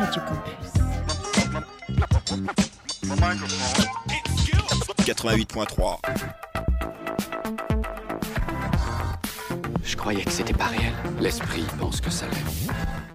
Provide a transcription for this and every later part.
Radio Campus. 88.3. Je croyais que c'était pas réel. L'esprit pense que ça l'est.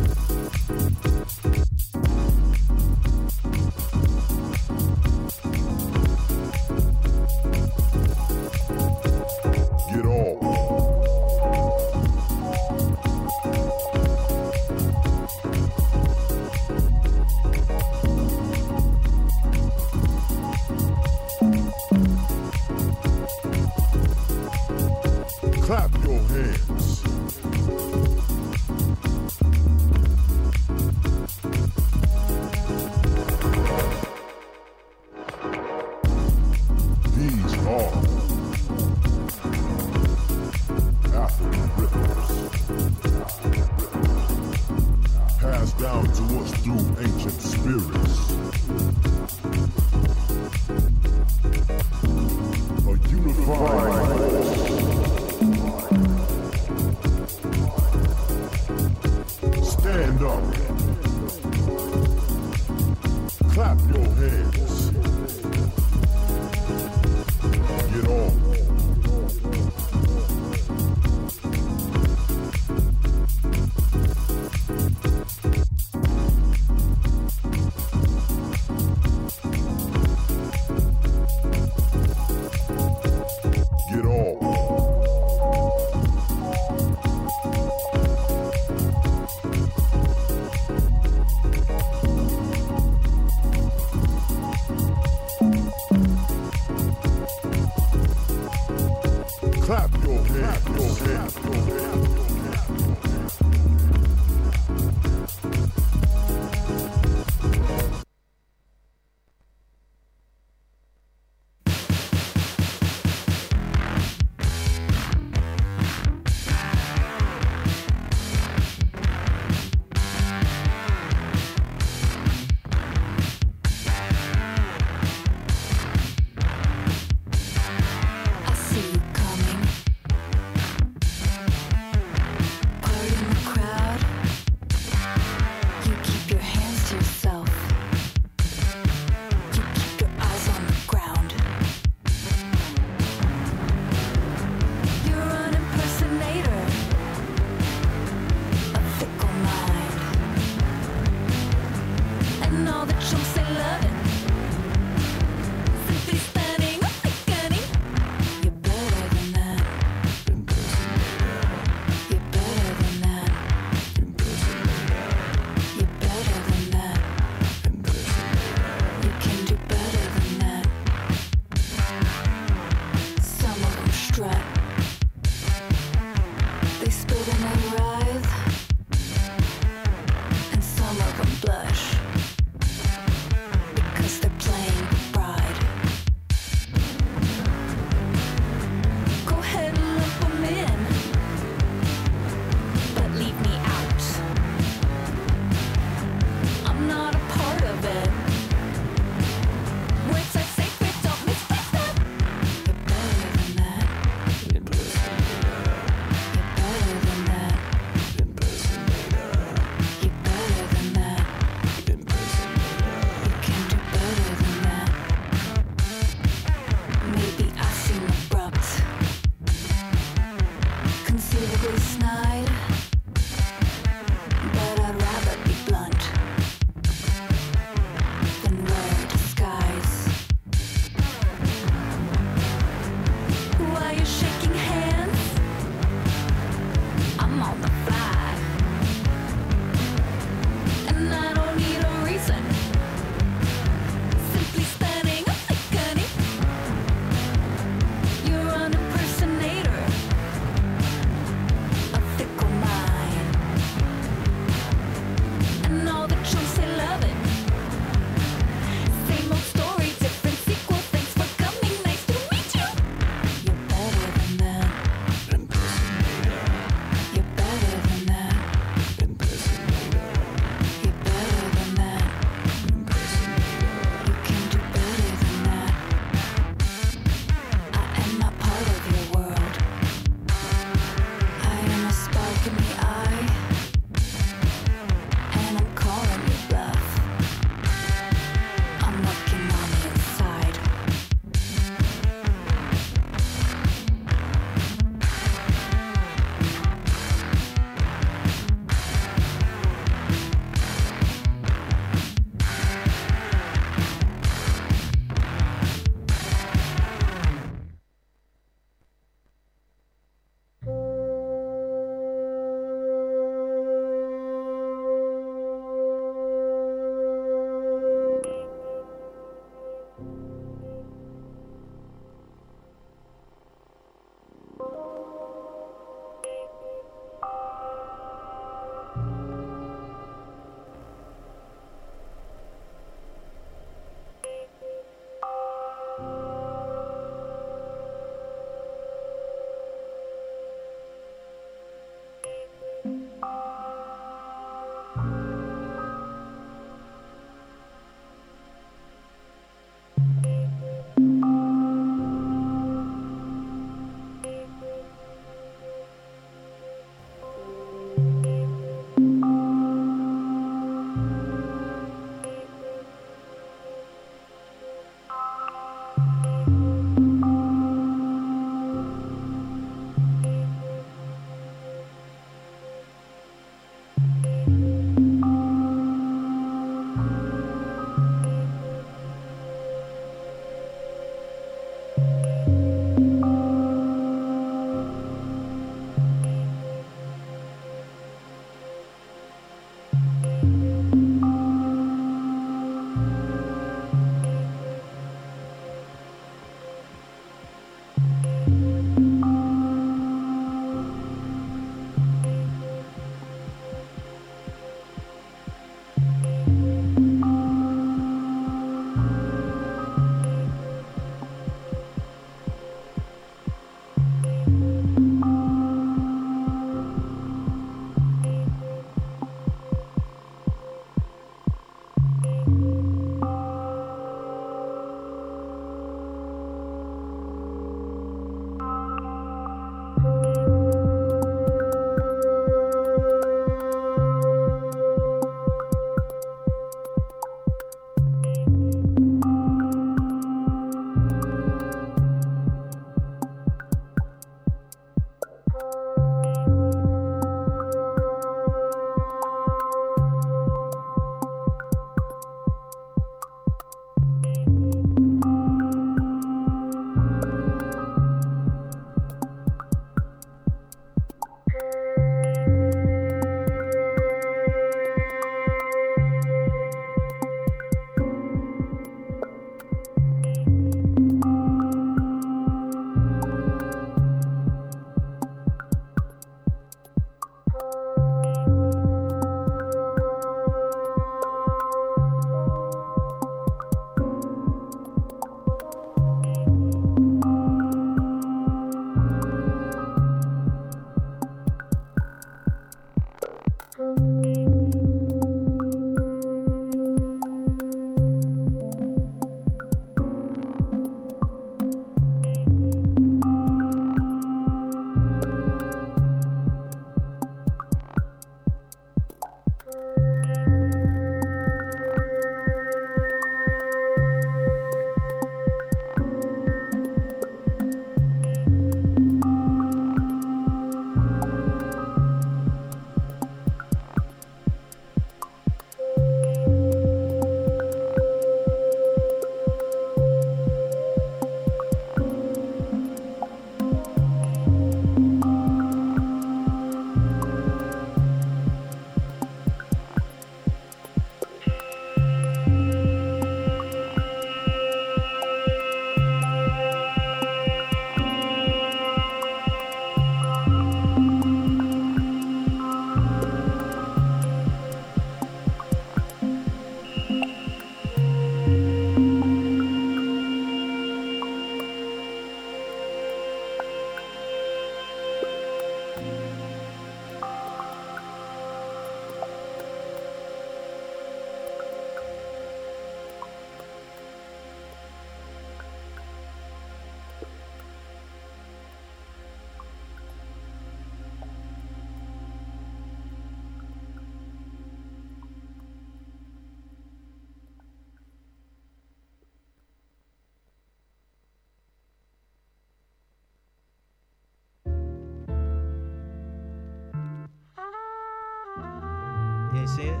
You see it?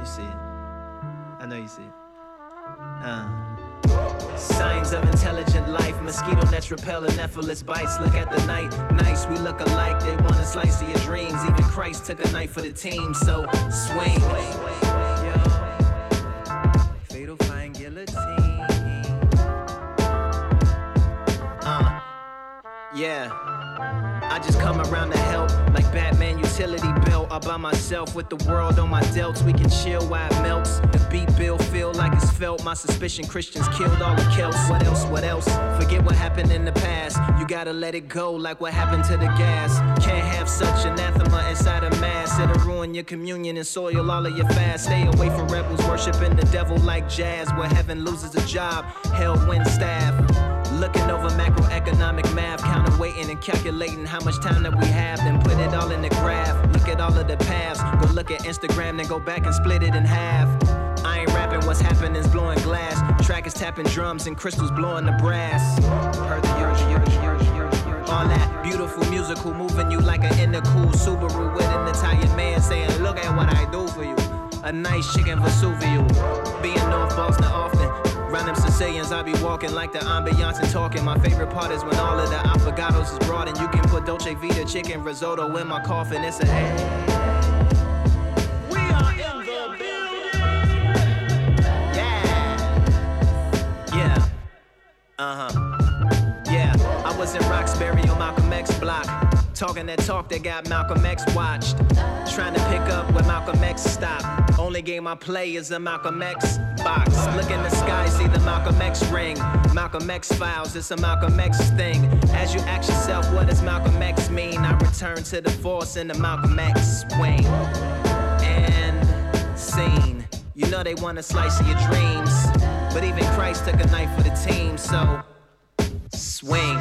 You see it. I know you see it. Uh. Signs of intelligent life, mosquito nets repelling Nephilis bites. Look at the night, nice, we look alike. They wanna slice of your dreams. Even Christ took a knife for the team, so swing. Fatal fine guillotine. Uh, yeah. I just come around to help, like Batman utility. All by myself with the world on my delts. We can chill while it melts. The beat bill feel like it's felt. My suspicion Christians killed all the Celts. What else? What else? Forget what happened in the past. You gotta let it go, like what happened to the gas. Can't have such anathema inside a mass. It'll ruin your communion and soil all of your fast. Stay away from rebels worshiping the devil like jazz. Where heaven loses a job, hell wins staff. Looking over macroeconomic math, counterweighting and calculating how much time that we have, then put it all in the graph. Look at all of the paths. Go look at Instagram, then go back and split it in half. I ain't rapping, what's happening's blowing glass. Track is tapping drums and crystals blowing the brass. All that beautiful musical moving you like an intercool Subaru with an Italian man saying, Look at what I do for you. A nice chicken Vesuvio. Being North Boston often. Them Sicilians, I be walking like the ambiance and talking. My favorite part is when all of the affogatos is brought and you can put Dolce Vita chicken risotto in my coffin. It's a hey. Uh huh. Yeah. I was in Roxbury on Malcolm X block. Talking that talk that got Malcolm X watched. Trying to pick up where Malcolm X stopped. Only game I play is a Malcolm X box. Look in the sky, see the Malcolm X ring. Malcolm X files, it's a Malcolm X thing. As you ask yourself, what does Malcolm X mean? I return to the force in the Malcolm X swing. And scene. You know they want a slice of your dreams. But even Christ took a knife for the team, so swing.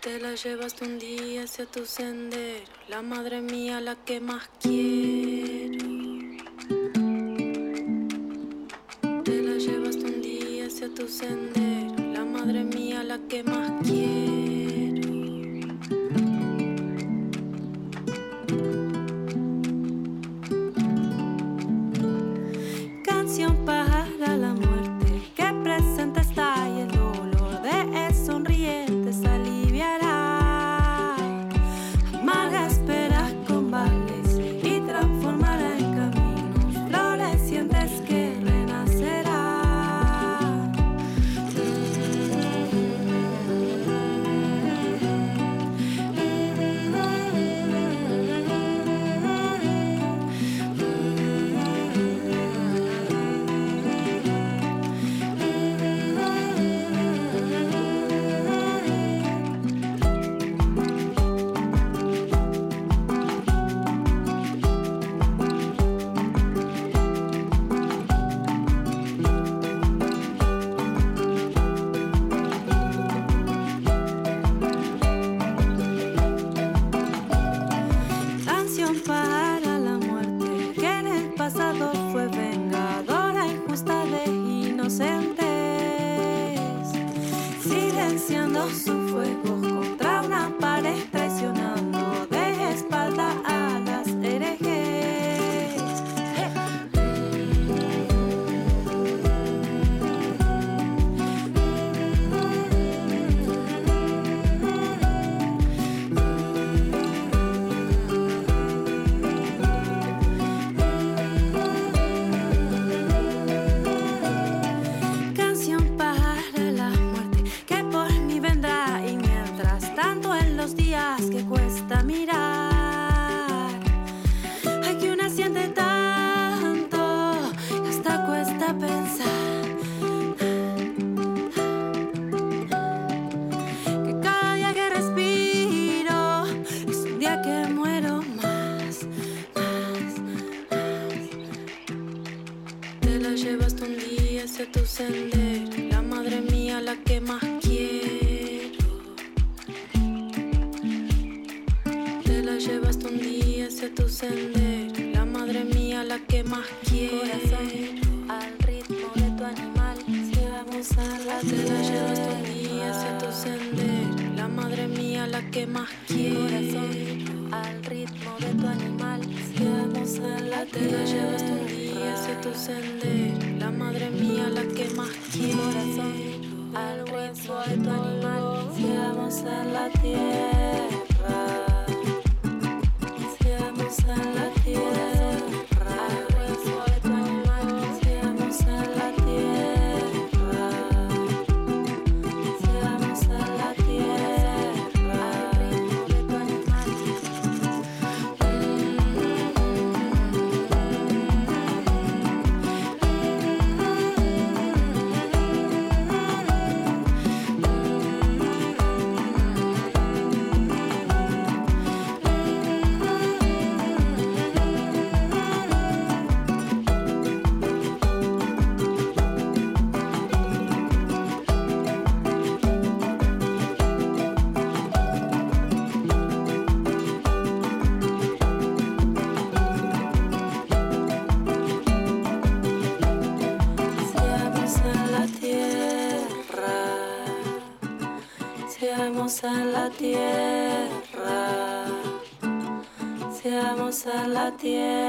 Te la llevas un día hacia tu sendero, la madre mía la que más quiero. Te la llevas un día hacia tu sendero, la madre mía la que más quiero. Vamos a la Te la llevas día hacia tu sendero, la madre mía la que más quiero. al ritmo de tu animal, si vamos a la Te la llevas tú un día hacia tu sendero, la madre mía la que más quiero. al ritmo de tu animal, vamos a la tierra. Seamos a la tierra, tierra, seamos a la tierra.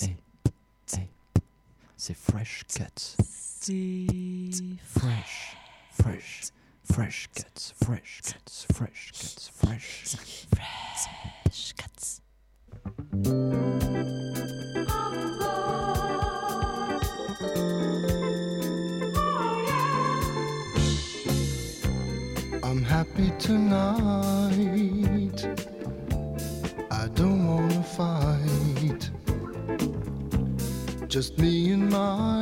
Hey, hey. C'est fresh cut. C'est fresh, fresh, fresh cuts, fresh cuts, fresh cuts, fresh, cuts. fresh cuts. I'm happy tonight. just me and my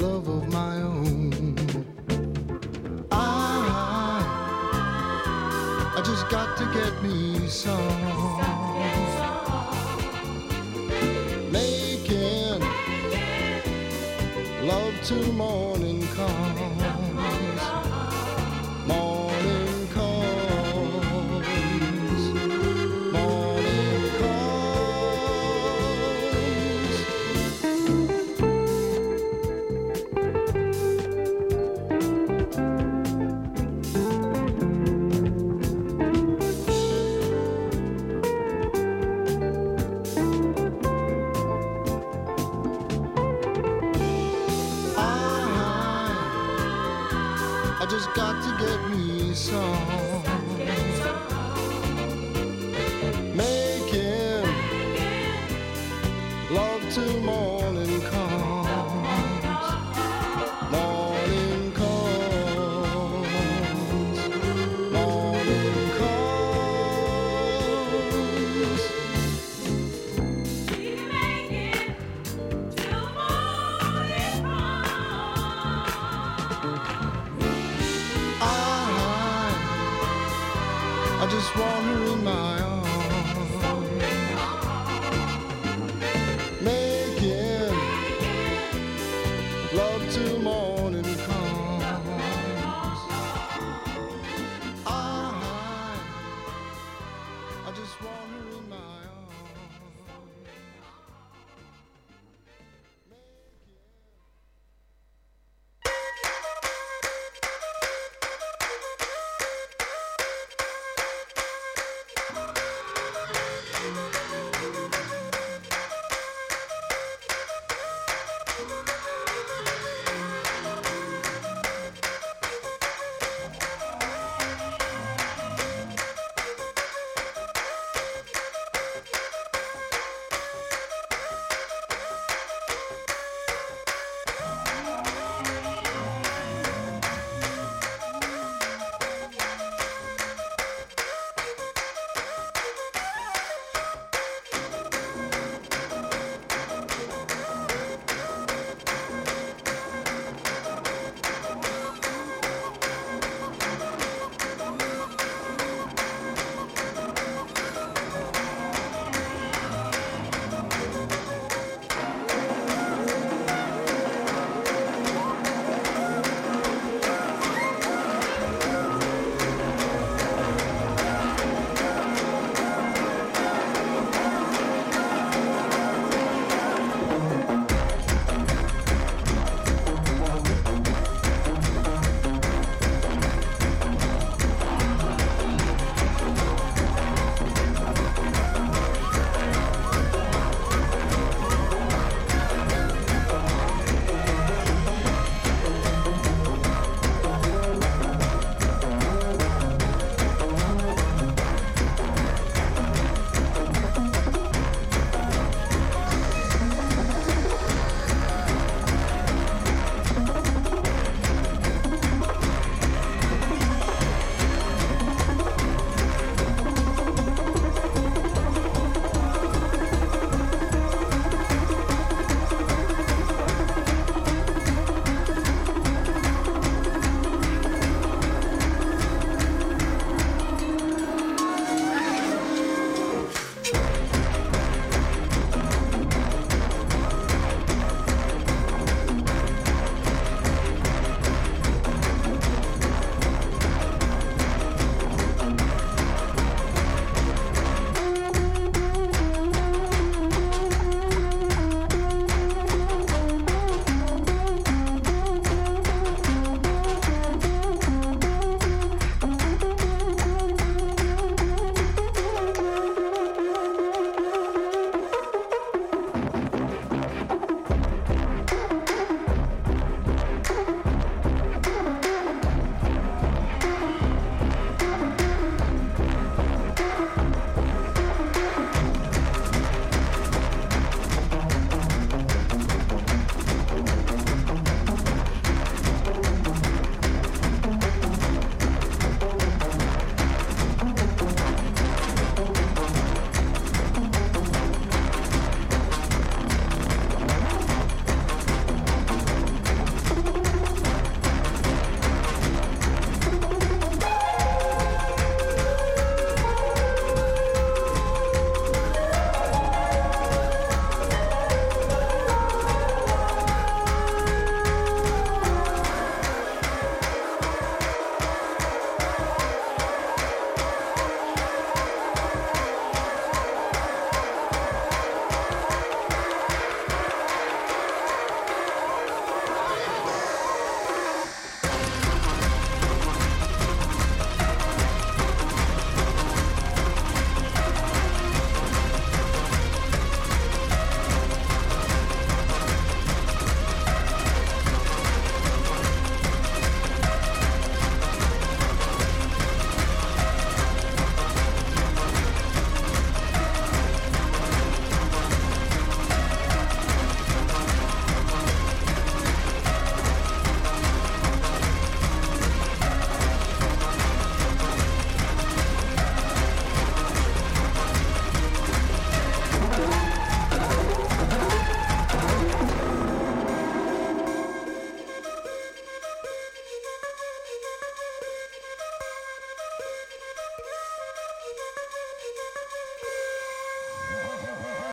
love of my own. I, I just got to get me some. Making love till morning comes. got to get me some.